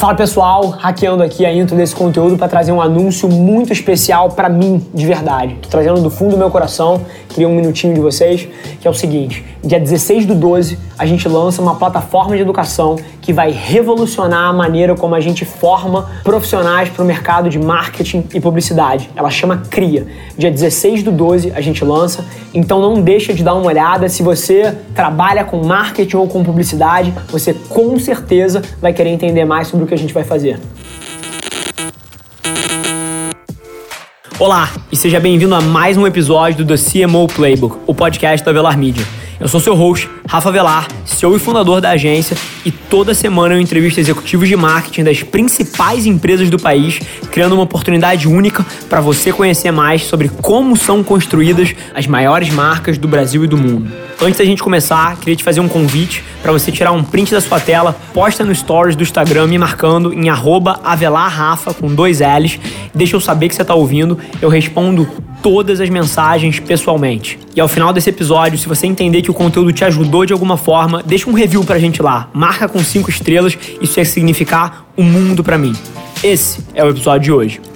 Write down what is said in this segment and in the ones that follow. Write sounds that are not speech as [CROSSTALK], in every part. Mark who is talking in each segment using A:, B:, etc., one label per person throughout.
A: Fala pessoal, hackeando aqui a intro desse conteúdo para trazer um anúncio muito especial para mim, de verdade. Tô trazendo do fundo do meu coração, queria um minutinho de vocês, que é o seguinte: dia 16 do 12, a gente lança uma plataforma de educação que vai revolucionar a maneira como a gente forma profissionais para o mercado de marketing e publicidade. Ela chama CRIA. Dia 16 do 12 a gente lança, então não deixa de dar uma olhada. Se você trabalha com marketing ou com publicidade, você com certeza vai querer entender mais sobre o que a gente vai fazer. Olá e seja bem-vindo a mais um episódio do The CMO Playbook, o podcast da Velar Media. Eu sou seu host, Rafa Velar, CEO e fundador da agência, e toda semana eu entrevisto executivos de marketing das principais empresas do país, criando uma oportunidade única para você conhecer mais sobre como são construídas as maiores marcas do Brasil e do mundo. Antes da gente começar, queria te fazer um convite para você tirar um print da sua tela, posta no stories do Instagram me marcando em avelarrafa com dois L's, deixa eu saber que você está ouvindo, eu respondo todas as mensagens pessoalmente. E ao final desse episódio, se você entender que o conteúdo te ajudou de alguma forma, deixa um review pra gente lá. Marca com cinco estrelas, isso ia significar o um mundo para mim. Esse é o episódio de hoje.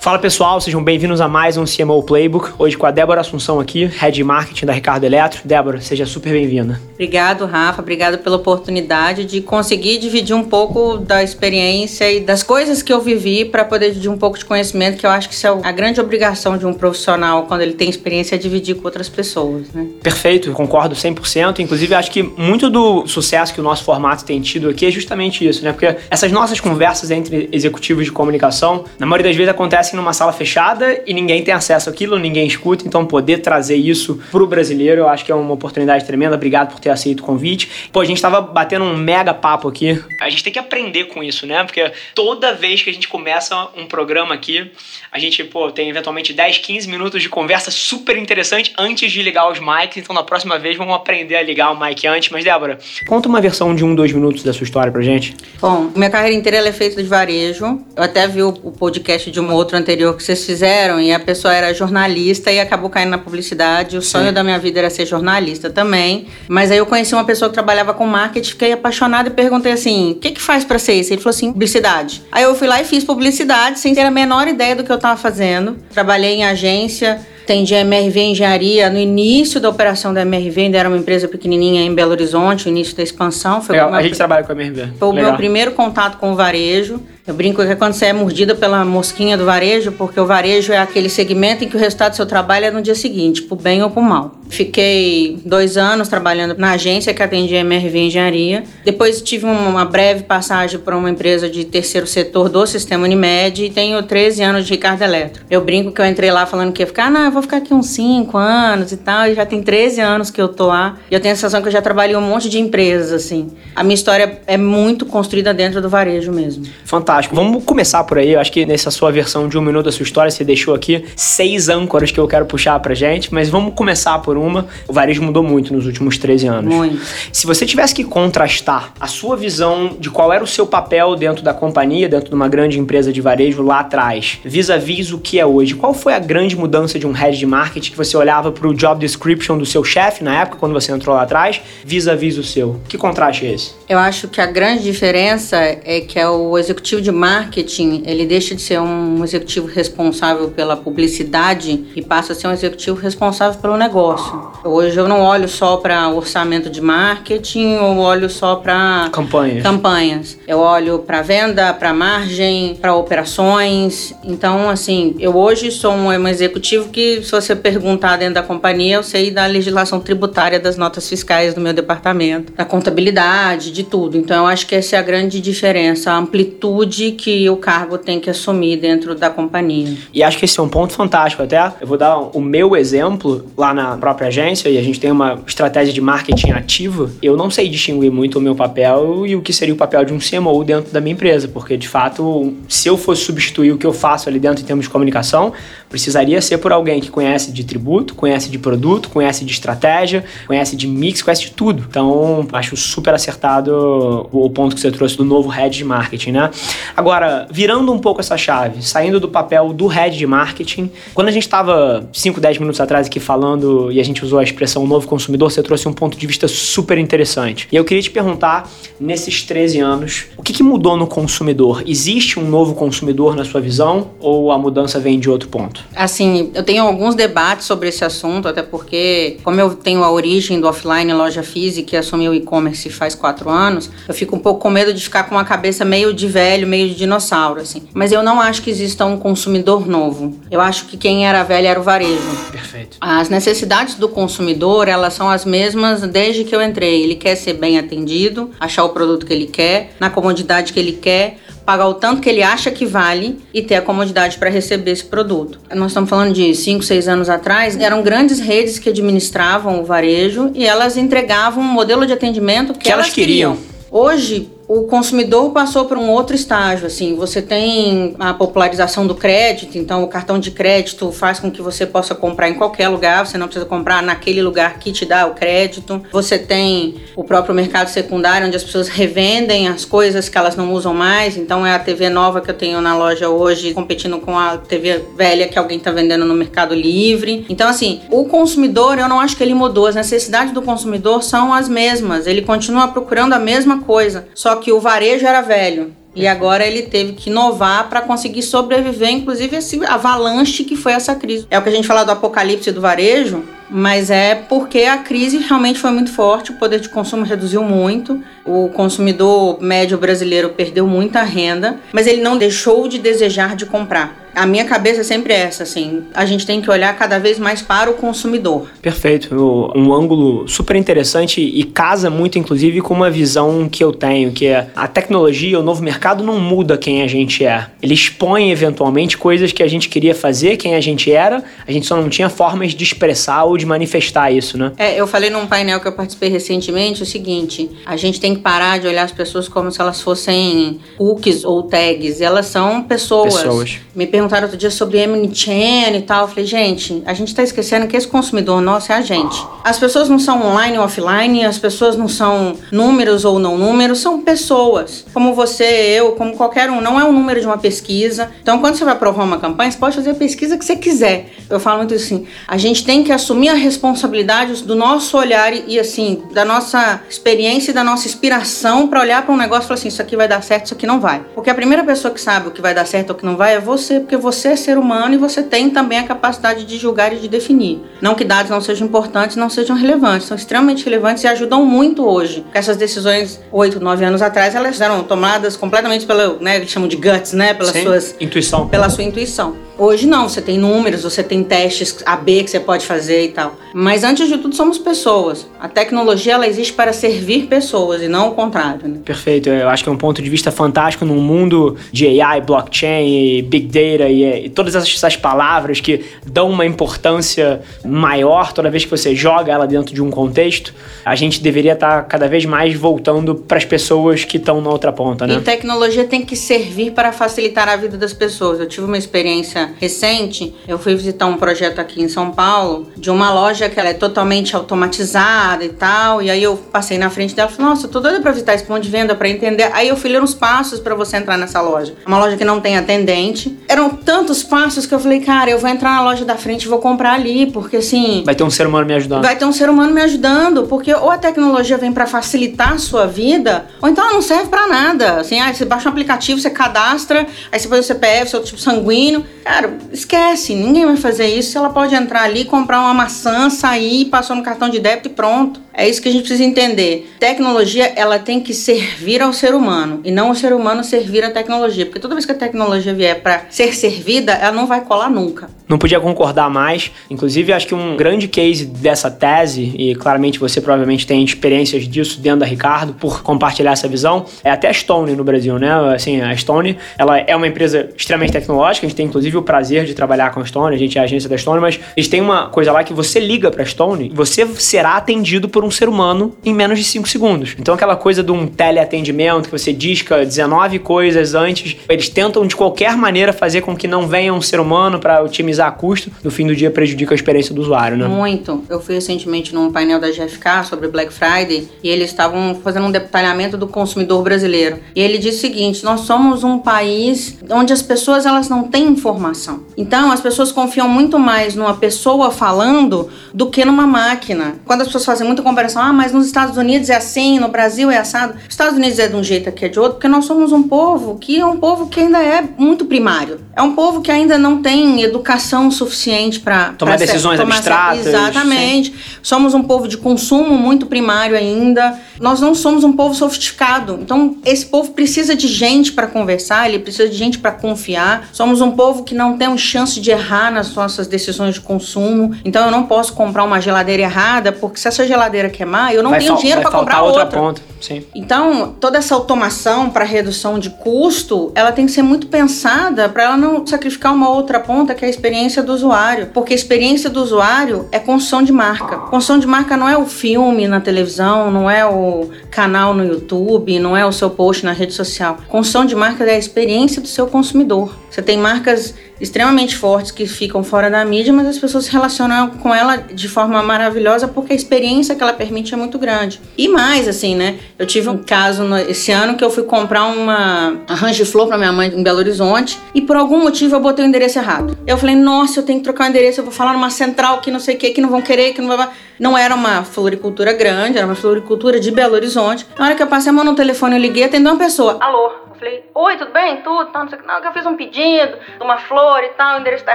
A: Fala pessoal, sejam bem-vindos a mais um CMO Playbook. Hoje com a Débora Assunção aqui, Head de Marketing da Ricardo Eletro. Débora, seja super bem-vinda.
B: Obrigado, Rafa. Obrigado pela oportunidade de conseguir dividir um pouco da experiência e das coisas que eu vivi para poder dividir um pouco de conhecimento, que eu acho que isso é a grande obrigação de um profissional quando ele tem experiência é dividir com outras pessoas, né?
A: Perfeito, concordo 100%. Inclusive, acho que muito do sucesso que o nosso formato tem tido aqui é justamente isso, né? Porque essas nossas conversas entre executivos de comunicação, na maioria das vezes acontecem acontece numa sala fechada e ninguém tem acesso àquilo, ninguém escuta, então poder trazer isso pro brasileiro, eu acho que é uma oportunidade tremenda. Obrigado por ter aceito o convite. Pô, a gente tava batendo um mega papo aqui. A gente tem que aprender com isso, né? Porque toda vez que a gente começa um programa aqui, a gente, pô, tem eventualmente 10, 15 minutos de conversa super interessante antes de ligar os mics, então na próxima vez vamos aprender a ligar o mic antes. Mas, Débora, conta uma versão de um, dois minutos da sua história pra gente.
B: Bom, minha carreira inteira é feita de varejo. Eu até vi o podcast de um outro anterior que vocês fizeram e a pessoa era jornalista e acabou caindo na publicidade. O Sim. sonho da minha vida era ser jornalista também. Mas aí eu conheci uma pessoa que trabalhava com marketing, fiquei apaixonada e perguntei assim: o que, que faz para ser isso? Ele falou assim: publicidade. Aí eu fui lá e fiz publicidade sem ter a menor ideia do que eu estava fazendo. Trabalhei em agência atendi a MRV Engenharia no início da operação da MRV, ainda era uma empresa pequenininha em Belo Horizonte, no início da expansão.
A: Foi Legal, a gente trabalha com a MRV.
B: Foi o meu primeiro contato com o varejo. Eu brinco que é quando você é mordida pela mosquinha do varejo, porque o varejo é aquele segmento em que o resultado do seu trabalho é no dia seguinte, pro bem ou pro mal. Fiquei dois anos trabalhando na agência que atendia a MRV Engenharia. Depois tive uma breve passagem para uma empresa de terceiro setor do sistema Unimed e tenho 13 anos de Ricardo Eletro. Eu brinco que eu entrei lá falando que ia ficar, não, eu vou ficar aqui uns 5 anos e tal, e já tem 13 anos que eu tô lá. E eu tenho a sensação que eu já trabalhei um monte de empresas, assim. A minha história é muito construída dentro do varejo mesmo.
A: Fantástico fantástico. Vamos começar por aí. Eu acho que nessa sua versão de um minuto da sua história, você deixou aqui seis âncoras que eu quero puxar pra gente, mas vamos começar por uma. O varejo mudou muito nos últimos 13 anos.
B: Muito.
A: Se você tivesse que contrastar a sua visão de qual era o seu papel dentro da companhia, dentro de uma grande empresa de varejo lá atrás, vis-a-vis -vis o que é hoje, qual foi a grande mudança de um head de marketing que você olhava pro job description do seu chefe na época, quando você entrou lá atrás, vis-a-vis -vis o seu? Que contraste é esse?
B: Eu acho que a grande diferença é que é o executivo de de marketing, ele deixa de ser um executivo responsável pela publicidade e passa a ser um executivo responsável pelo negócio. Hoje eu não olho só para orçamento de marketing, eu olho só para
A: campanhas.
B: campanhas. Eu olho para venda, para margem, para operações. Então, assim, eu hoje sou um, um executivo que, se você perguntar dentro da companhia, eu sei da legislação tributária, das notas fiscais do meu departamento, da contabilidade, de tudo. Então, eu acho que essa é a grande diferença, a amplitude que o cargo tem que assumir dentro da companhia.
A: E acho que esse é um ponto fantástico até. Eu vou dar o meu exemplo lá na própria agência e a gente tem uma estratégia de marketing ativa. Eu não sei distinguir muito o meu papel e o que seria o papel de um CMO dentro da minha empresa, porque de fato, se eu fosse substituir o que eu faço ali dentro em termos de comunicação, precisaria ser por alguém que conhece de tributo, conhece de produto, conhece de estratégia, conhece de mix, conhece de tudo. Então, acho super acertado o ponto que você trouxe do novo head de marketing, né? Agora, virando um pouco essa chave, saindo do papel do head de marketing, quando a gente estava 5, 10 minutos atrás aqui falando e a gente usou a expressão novo consumidor, você trouxe um ponto de vista super interessante. E eu queria te perguntar, nesses 13 anos, o que, que mudou no consumidor? Existe um novo consumidor na sua visão ou a mudança vem de outro ponto?
B: Assim, eu tenho alguns debates sobre esse assunto, até porque, como eu tenho a origem do offline loja física e assumi o e-commerce faz quatro anos, eu fico um pouco com medo de ficar com uma cabeça meio de velho, meio de dinossauro, assim. Mas eu não acho que exista um consumidor novo. Eu acho que quem era velho era o varejo.
A: Perfeito.
B: As necessidades do consumidor, elas são as mesmas desde que eu entrei. Ele quer ser bem atendido, achar o produto que ele quer, na comodidade que ele quer, pagar o tanto que ele acha que vale e ter a comodidade para receber esse produto. Nós estamos falando de 5, 6 anos atrás, eram grandes redes que administravam o varejo e elas entregavam um modelo de atendimento que,
A: que elas, elas queriam.
B: queriam. Hoje, o consumidor passou por um outro estágio, assim, você tem a popularização do crédito, então o cartão de crédito faz com que você possa comprar em qualquer lugar, você não precisa comprar naquele lugar que te dá o crédito. Você tem o próprio mercado secundário, onde as pessoas revendem as coisas que elas não usam mais, então é a TV nova que eu tenho na loja hoje, competindo com a TV velha que alguém está vendendo no Mercado Livre. Então, assim, o consumidor, eu não acho que ele mudou, as necessidades do consumidor são as mesmas, ele continua procurando a mesma coisa, só que o varejo era velho. E agora ele teve que inovar para conseguir sobreviver, inclusive esse avalanche que foi essa crise. É o que a gente fala do apocalipse do varejo, mas é porque a crise realmente foi muito forte, o poder de consumo reduziu muito, o consumidor médio brasileiro perdeu muita renda, mas ele não deixou de desejar de comprar. A minha cabeça é sempre essa, assim, a gente tem que olhar cada vez mais para o consumidor.
A: Perfeito, um ângulo super interessante e casa muito, inclusive, com uma visão que eu tenho, que é a tecnologia, o novo mercado não muda quem a gente é. Ele expõe, eventualmente, coisas que a gente queria fazer, quem a gente era, a gente só não tinha formas de expressar ou de manifestar isso, né?
B: É, eu falei num painel que eu participei recentemente o seguinte, a gente tem que parar de olhar as pessoas como se elas fossem cookies ou tags, elas são pessoas.
A: Pessoas.
B: Me perguntaram outro dia sobre Chain e tal. Eu falei, gente, a gente está esquecendo que esse consumidor nosso é a gente. As pessoas não são online ou offline, as pessoas não são números ou não números, são pessoas. Como você, eu, como qualquer um. Não é um número de uma pesquisa. Então, quando você vai provar uma campanha, você pode fazer a pesquisa que você quiser. Eu falo muito assim, a gente tem que assumir a responsabilidade do nosso olhar e, assim, da nossa experiência e da nossa inspiração para olhar para um negócio e falar assim, isso aqui vai dar certo, isso aqui não vai. Porque a primeira pessoa que sabe o que vai dar certo ou o que não vai é você, porque você é ser humano e você tem também a capacidade de julgar e de definir. Não que dados não sejam importantes, não sejam relevantes, são extremamente relevantes e ajudam muito hoje. Essas decisões, oito, nove anos atrás, elas eram tomadas completamente pelo, né, eles chamam de guts, né, pelas
A: Sim,
B: suas
A: intuição.
B: Pela sua intuição. Hoje não, você tem números, você tem testes AB que você pode fazer e tal. Mas antes de tudo somos pessoas. A tecnologia ela existe para servir pessoas e não o contrário. Né?
A: Perfeito, eu acho que é um ponto de vista fantástico num mundo de AI, blockchain, big data e, e todas essas palavras que dão uma importância maior toda vez que você joga ela dentro de um contexto. A gente deveria estar cada vez mais voltando para as pessoas que estão na outra ponta, né?
B: E tecnologia tem que servir para facilitar a vida das pessoas. Eu tive uma experiência recente, eu fui visitar um projeto aqui em São Paulo de uma loja que ela é totalmente automatizada e tal. E aí eu passei na frente dela e falei, nossa, eu tô doida pra visitar esse ponto de venda para entender. Aí eu fui ler uns passos para você entrar nessa loja. Uma loja que não tem atendente. Eram tantos passos que eu falei, cara, eu vou entrar na loja da frente e vou comprar ali, porque assim.
A: Vai ter um ser humano me ajudando.
B: Vai ter um ser humano me ajudando, porque ou a tecnologia vem para facilitar a sua vida, ou então ela não serve para nada. Assim, ah, você baixa um aplicativo, você cadastra, aí você põe o CPF, seu tipo sanguíneo. Cara, Cara, esquece, ninguém vai fazer isso. Ela pode entrar ali, comprar uma maçã, sair, passou no cartão de débito e pronto. É isso que a gente precisa entender. Tecnologia, ela tem que servir ao ser humano e não o ser humano servir à tecnologia, porque toda vez que a tecnologia vier para ser servida, ela não vai colar nunca.
A: Não podia concordar mais. Inclusive, acho que um grande case dessa tese, e claramente você provavelmente tem experiências disso dentro da Ricardo, por compartilhar essa visão, é até a Stone no Brasil, né? Assim, a Stone, ela é uma empresa extremamente tecnológica, a gente tem inclusive o prazer de trabalhar com a Stone, a gente é a agência da Stone, mas eles têm uma coisa lá que você liga pra Stone você será atendido por um ser humano em menos de 5 segundos. Então aquela coisa de um teleatendimento que você disca 19 coisas antes, eles tentam de qualquer maneira fazer com que não venha um ser humano para otimizar custo, no fim do dia prejudica a experiência do usuário, né?
B: Muito. Eu fui recentemente num painel da GFK sobre Black Friday e eles estavam fazendo um detalhamento do consumidor brasileiro. E ele disse o seguinte: nós somos um país onde as pessoas elas não têm informação. Então as pessoas confiam muito mais numa pessoa falando do que numa máquina. Quando as pessoas fazem muita comparação, ah, mas nos Estados Unidos é assim, no Brasil é assado. Os Estados Unidos é de um jeito, aqui é de outro, porque nós somos um povo que é um povo que ainda é muito primário. É um povo que ainda não tem educação suficiente para
A: tomar pra decisões tomar abstratas.
B: Exatamente. Sim. Somos um povo de consumo muito primário ainda. Nós não somos um povo sofisticado. Então, esse povo precisa de gente para conversar, ele precisa de gente para confiar. Somos um povo que não tem chance de errar nas nossas decisões de consumo. Então, eu não posso comprar uma geladeira errada, porque se essa geladeira queimar, eu não vai tenho dinheiro para comprar outra. outra. Ponta.
A: Sim.
B: Então, toda essa automação para redução de custo, ela tem que ser muito pensada para ela não sacrificar uma outra ponta, que é a experiência do usuário. Porque a experiência do usuário é construção de marca. Construção de marca não é o filme na televisão, não é o canal no YouTube, não é o seu post na rede social. Construção de marca é a experiência do seu consumidor. Você tem marcas extremamente fortes que ficam fora da mídia, mas as pessoas se relacionam com ela de forma maravilhosa porque a experiência que ela permite é muito grande. E mais, assim, né? Eu tive um caso no, esse ano que eu fui comprar uma arranjo de flor para minha mãe em Belo Horizonte e por algum motivo eu botei o endereço errado. Eu falei, nossa, eu tenho que trocar o endereço, eu vou falar numa central que não sei o que, que não vão querer, que não vai. Não era uma floricultura grande, era uma floricultura de Belo Horizonte. Na hora que eu passei a mão no telefone, eu liguei, atendeu uma pessoa. Alô? Falei, oi, tudo bem? Tudo, tá, não sei o que. Não, que eu fiz um pedido de uma flor e tal, o endereço tá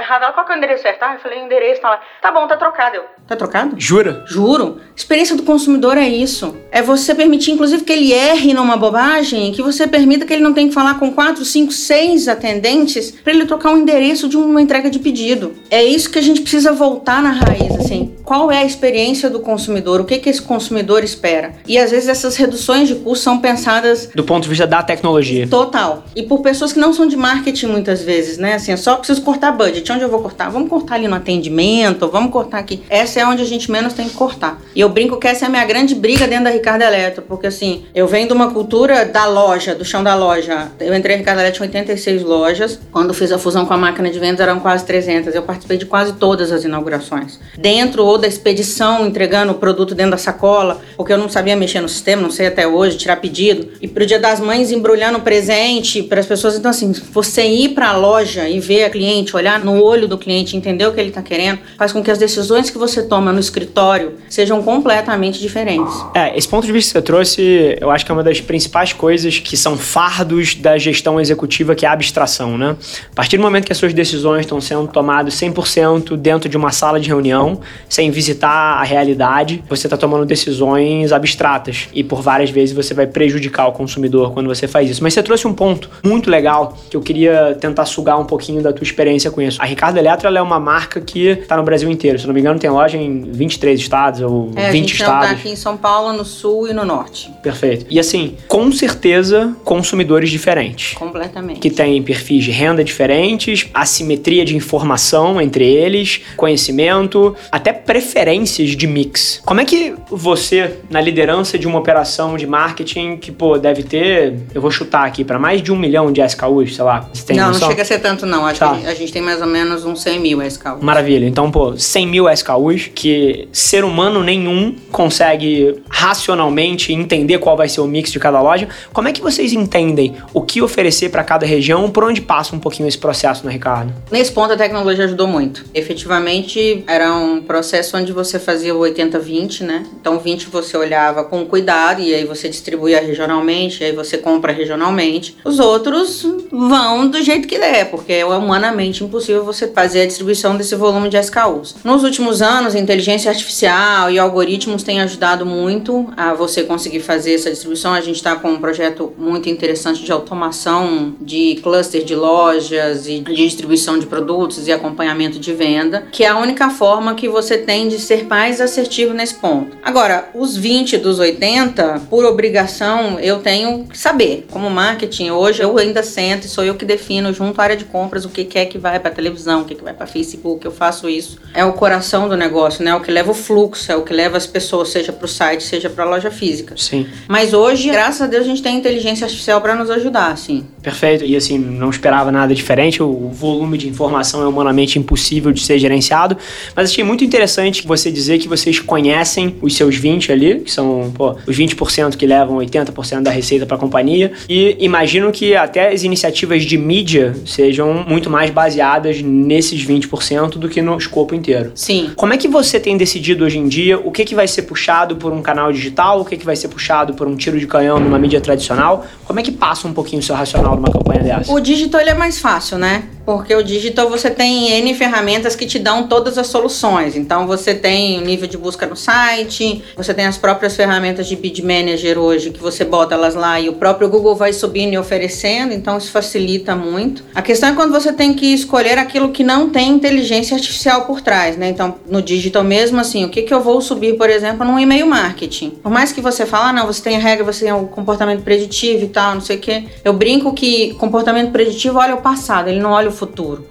B: errado. Ela, qual que é o endereço certo? Ah, eu falei, o endereço tá lá. Tá bom, tá trocado. Eu, tá trocado?
A: Jura?
B: Juro. Experiência do consumidor é isso. É você permitir, inclusive, que ele erre numa bobagem, que você permita que ele não tenha que falar com quatro, cinco, seis atendentes para ele trocar um endereço de uma entrega de pedido. É isso que a gente precisa voltar na raiz, assim. Qual é a experiência do consumidor? O que, que esse consumidor espera? E às vezes essas reduções de custos são pensadas...
A: Do ponto de vista da tecnologia
B: Total. E por pessoas que não são de marketing muitas vezes, né? Assim, eu só preciso cortar budget. Onde eu vou cortar? Vamos cortar ali no atendimento, vamos cortar aqui. Essa é onde a gente menos tem que cortar. E eu brinco que essa é a minha grande briga dentro da Ricardo Eletro, porque assim, eu venho de uma cultura da loja, do chão da loja. Eu entrei em Ricardo Eletro em 86 lojas. Quando fiz a fusão com a máquina de vendas eram quase 300. Eu participei de quase todas as inaugurações. Dentro ou da expedição, entregando o produto dentro da sacola, porque eu não sabia mexer no sistema, não sei até hoje, tirar pedido. E pro dia das mães embrulhando presente presente para as pessoas. Então, assim, você ir para a loja e ver a cliente, olhar no olho do cliente, entender o que ele está querendo, faz com que as decisões que você toma no escritório sejam completamente diferentes.
A: É, esse ponto de vista que você trouxe, eu acho que é uma das principais coisas que são fardos da gestão executiva, que é a abstração, né? A partir do momento que as suas decisões estão sendo tomadas 100% dentro de uma sala de reunião, sem visitar a realidade, você está tomando decisões abstratas e por várias vezes você vai prejudicar o consumidor quando você faz isso. Mas você trouxe um ponto muito legal que eu queria tentar sugar um pouquinho da tua experiência com isso. A Ricardo Eletro é uma marca que está no Brasil inteiro. Se não me engano, tem loja em 23 estados ou
B: é,
A: 20
B: a gente
A: estados.
B: Tá aqui em São Paulo, no sul e no norte.
A: Perfeito. E assim, com certeza, consumidores diferentes.
B: Completamente.
A: Que têm perfis de renda diferentes, assimetria de informação entre eles, conhecimento, até preferências de mix. Como é que você, na liderança de uma operação de marketing que, pô, deve ter, eu vou chutar aqui, para mais de um milhão de SKUs, sei lá. Você tem
B: não,
A: noção?
B: não chega a ser tanto não. Acho tá. que a gente tem mais ou menos uns 100 mil SKUs.
A: Maravilha. Então, pô, 100 mil SKUs que ser humano nenhum consegue racionalmente entender qual vai ser o mix de cada loja. Como é que vocês entendem o que oferecer para cada região? Por onde passa um pouquinho esse processo, né, Ricardo?
B: Nesse ponto, a tecnologia ajudou muito. Efetivamente, era um processo onde você fazia o 80-20, né? Então, 20 você olhava com cuidado e aí você distribuía regionalmente, aí você compra regionalmente os outros vão do jeito que der, porque é humanamente impossível você fazer a distribuição desse volume de SKUs. Nos últimos anos, inteligência artificial e algoritmos têm ajudado muito a você conseguir fazer essa distribuição. A gente está com um projeto muito interessante de automação de cluster de lojas e de distribuição de produtos e acompanhamento de venda, que é a única forma que você tem de ser mais assertivo nesse ponto. Agora, os 20 dos 80, por obrigação, eu tenho que saber como marketing marketing. Hoje eu ainda sento e sou eu que defino junto à área de compras o que, que é que vai para televisão, o que, que vai para Facebook. Eu faço isso. É o coração do negócio, né? É o que leva o fluxo, é o que leva as pessoas, seja para o site, seja para a loja física.
A: Sim.
B: Mas hoje, graças a Deus, a gente tem inteligência artificial para nos ajudar, assim.
A: Perfeito. E assim, não esperava nada diferente. O volume de informação é humanamente impossível de ser gerenciado. Mas achei muito interessante você dizer que vocês conhecem os seus 20 ali, que são pô, os 20% que levam 80% da receita para a companhia. E imagino que até as iniciativas de mídia sejam muito mais baseadas nesses 20% do que no escopo inteiro.
B: Sim.
A: Como é que você tem decidido hoje em dia o que, que vai ser puxado por um canal digital, o que, que vai ser puxado por um tiro de canhão numa mídia tradicional? Como é que passa um pouquinho o seu racional numa campanha dessa?
B: O digital é mais fácil, né? Porque o digital você tem N ferramentas que te dão todas as soluções. Então você tem o nível de busca no site, você tem as próprias ferramentas de bid manager hoje que você bota elas lá e o próprio Google vai subindo e oferecendo, então isso facilita muito. A questão é quando você tem que escolher aquilo que não tem inteligência artificial por trás, né? Então no digital mesmo assim, o que, que eu vou subir, por exemplo, num e-mail marketing? Por mais que você fale, ah, não, você tem a regra, você tem o comportamento preditivo e tal, não sei o quê. Eu brinco que comportamento preditivo olha o passado, ele não olha o futuro.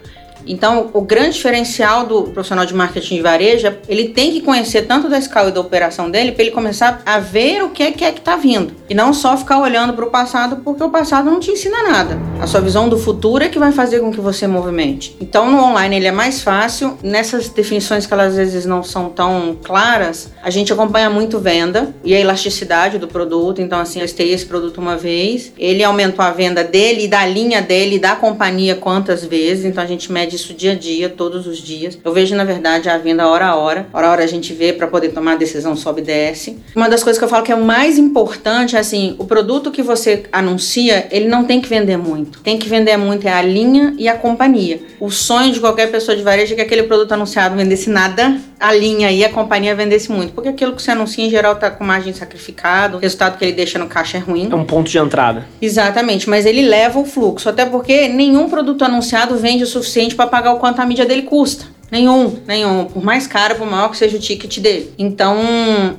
B: Então, o grande diferencial do profissional de marketing de varejo, é ele tem que conhecer tanto da escala e da operação dele para ele começar a ver o que é que é está vindo. E não só ficar olhando para o passado, porque o passado não te ensina nada. A sua visão do futuro é que vai fazer com que você movimente. Então, no online ele é mais fácil. Nessas definições que elas às vezes não são tão claras, a gente acompanha muito venda e a elasticidade do produto. Então, assim, eu testei esse produto uma vez, ele aumentou a venda dele, da linha dele, da companhia quantas vezes. Então, a gente mede isso dia a dia, todos os dias. Eu vejo, na verdade, a venda hora a hora. Hora a hora a gente vê para poder tomar a decisão, sobe e desce. Uma das coisas que eu falo que é o mais importante é assim, o produto que você anuncia, ele não tem que vender muito. Tem que vender muito é a linha e a companhia. O sonho de qualquer pessoa de varejo é que aquele produto anunciado vendesse nada, a linha e a companhia vendesse muito. Porque aquilo que você anuncia, em geral, tá com margem sacrificado, o resultado que ele deixa no caixa é ruim.
A: É um ponto de entrada.
B: Exatamente, mas ele leva o fluxo. Até porque nenhum produto anunciado vende o suficiente para pagar o quanto a mídia dele custa. Nenhum, nenhum. Por mais caro, por maior que seja o ticket dele. Então,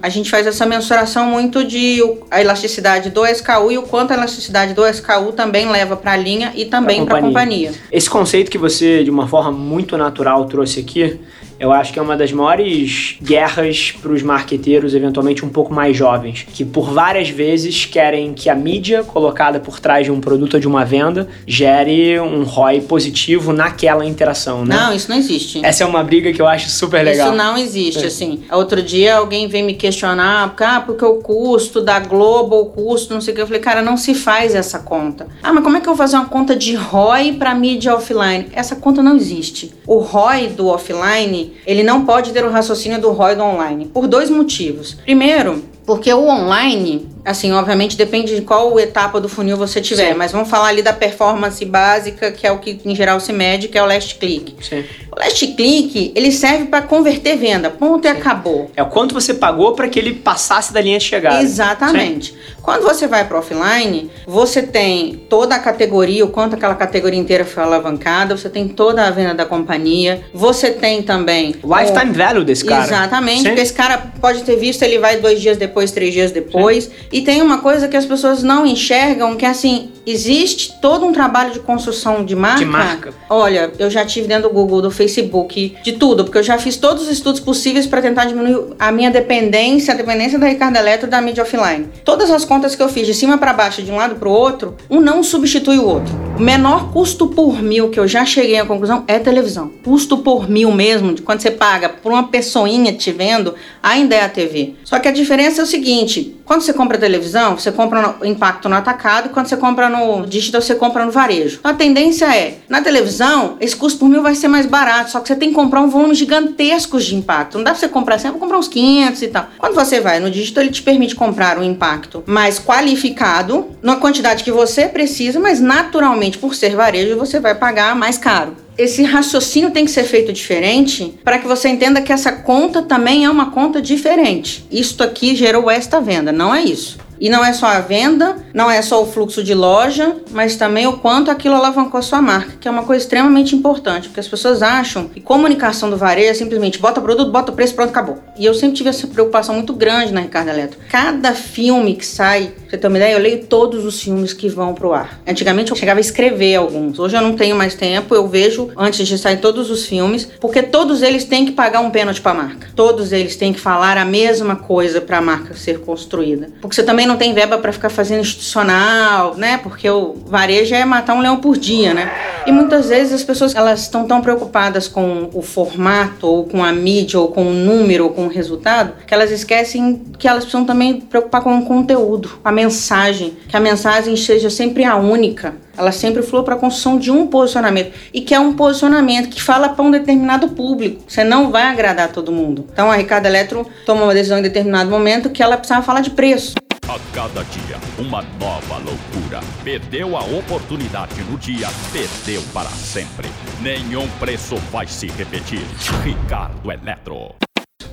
B: a gente faz essa mensuração muito de a elasticidade do SKU e o quanto a elasticidade do SKU também leva para a linha e também para a companhia.
A: Esse conceito que você, de uma forma muito natural, trouxe aqui, eu acho que é uma das maiores guerras para os marqueteiros, eventualmente um pouco mais jovens, que por várias vezes querem que a mídia colocada por trás de um produto ou de uma venda gere um ROI positivo naquela interação, né?
B: Não, isso não existe.
A: Essa é uma briga que eu acho super legal.
B: Isso não existe, é. assim. Outro dia alguém veio me questionar, ah, porque o custo da Globo, o custo, não sei o que. Eu falei, cara, não se faz essa conta. Ah, mas como é que eu vou fazer uma conta de ROI para mídia offline? Essa conta não existe. O ROI do offline ele não pode ter o raciocínio do ROI do online, por dois motivos. Primeiro, porque o online, assim, obviamente depende de qual etapa do funil você tiver, Sim. mas vamos falar ali da performance básica, que é o que em geral se mede, que é o last click.
A: Sim.
B: O last click, ele serve para converter venda, ponto Sim. e acabou.
A: É o quanto você pagou para que ele passasse da linha de chegada.
B: Exatamente. Quando você vai para offline, você tem toda a categoria, o quanto aquela categoria inteira foi alavancada, você tem toda a venda da companhia, você tem também...
A: Lifetime o... value desse cara.
B: Exatamente, porque esse cara pode ter visto, ele vai dois dias depois, três dias depois. E tem uma coisa que as pessoas não enxergam, que é assim, existe todo um trabalho de construção de marca.
A: De marca.
B: Olha, eu já tive dentro do Google, do Facebook, de tudo, porque eu já fiz todos os estudos possíveis para tentar diminuir a minha dependência, a dependência da Ricardo Eletro da mídia offline. Todas as contas que eu fiz de cima para baixo, de um lado para o outro, um não substitui o outro. O menor custo por mil que eu já cheguei à conclusão é televisão. Custo por mil mesmo, de quando você paga por uma pessoinha te vendo, ainda é a TV. Só que a diferença é o seguinte: quando você compra televisão, você compra no impacto no atacado, quando você compra no digital, você compra no varejo. Então, a tendência é, na televisão, esse custo por mil vai ser mais barato, só que você tem que comprar um volume gigantesco de impacto. Não dá pra você comprar assim, vou comprar uns 500 e tal. Quando você vai no digital, ele te permite comprar um impacto mais qualificado, na quantidade que você precisa, mas naturalmente, por ser varejo, você vai pagar mais caro esse raciocínio tem que ser feito diferente para que você entenda que essa conta também é uma conta diferente. Isto aqui gerou esta venda, não é isso. E não é só a venda, não é só o fluxo de loja, mas também o quanto aquilo alavancou a sua marca, que é uma coisa extremamente importante, porque as pessoas acham que comunicação do varejo é simplesmente bota produto, bota preço, pronto, acabou. E eu sempre tive essa preocupação muito grande na Ricardo Eletro. Cada filme que sai, pra você ter uma ideia, eu leio todos os filmes que vão pro ar. Antigamente eu chegava a escrever alguns, hoje eu não tenho mais tempo, eu vejo antes de sair todos os filmes, porque todos eles têm que pagar um pênalti para a marca. Todos eles têm que falar a mesma coisa para a marca ser construída. Porque você também não tem verba para ficar fazendo institucional, né? Porque o varejo é matar um leão por dia, né? E muitas vezes as pessoas elas estão tão preocupadas com o formato ou com a mídia ou com o número ou com o resultado que elas esquecem que elas precisam também preocupar com o conteúdo, a mensagem, que a mensagem seja sempre a única ela sempre falou para a construção de um posicionamento e que é um posicionamento que fala para um determinado público. Você não vai agradar todo mundo. Então a Ricardo Eletro tomou uma decisão em determinado momento que ela precisava falar de preço.
C: A cada dia, uma nova loucura. Perdeu a oportunidade no dia, perdeu para sempre. Nenhum preço vai se repetir. Ricardo Eletro.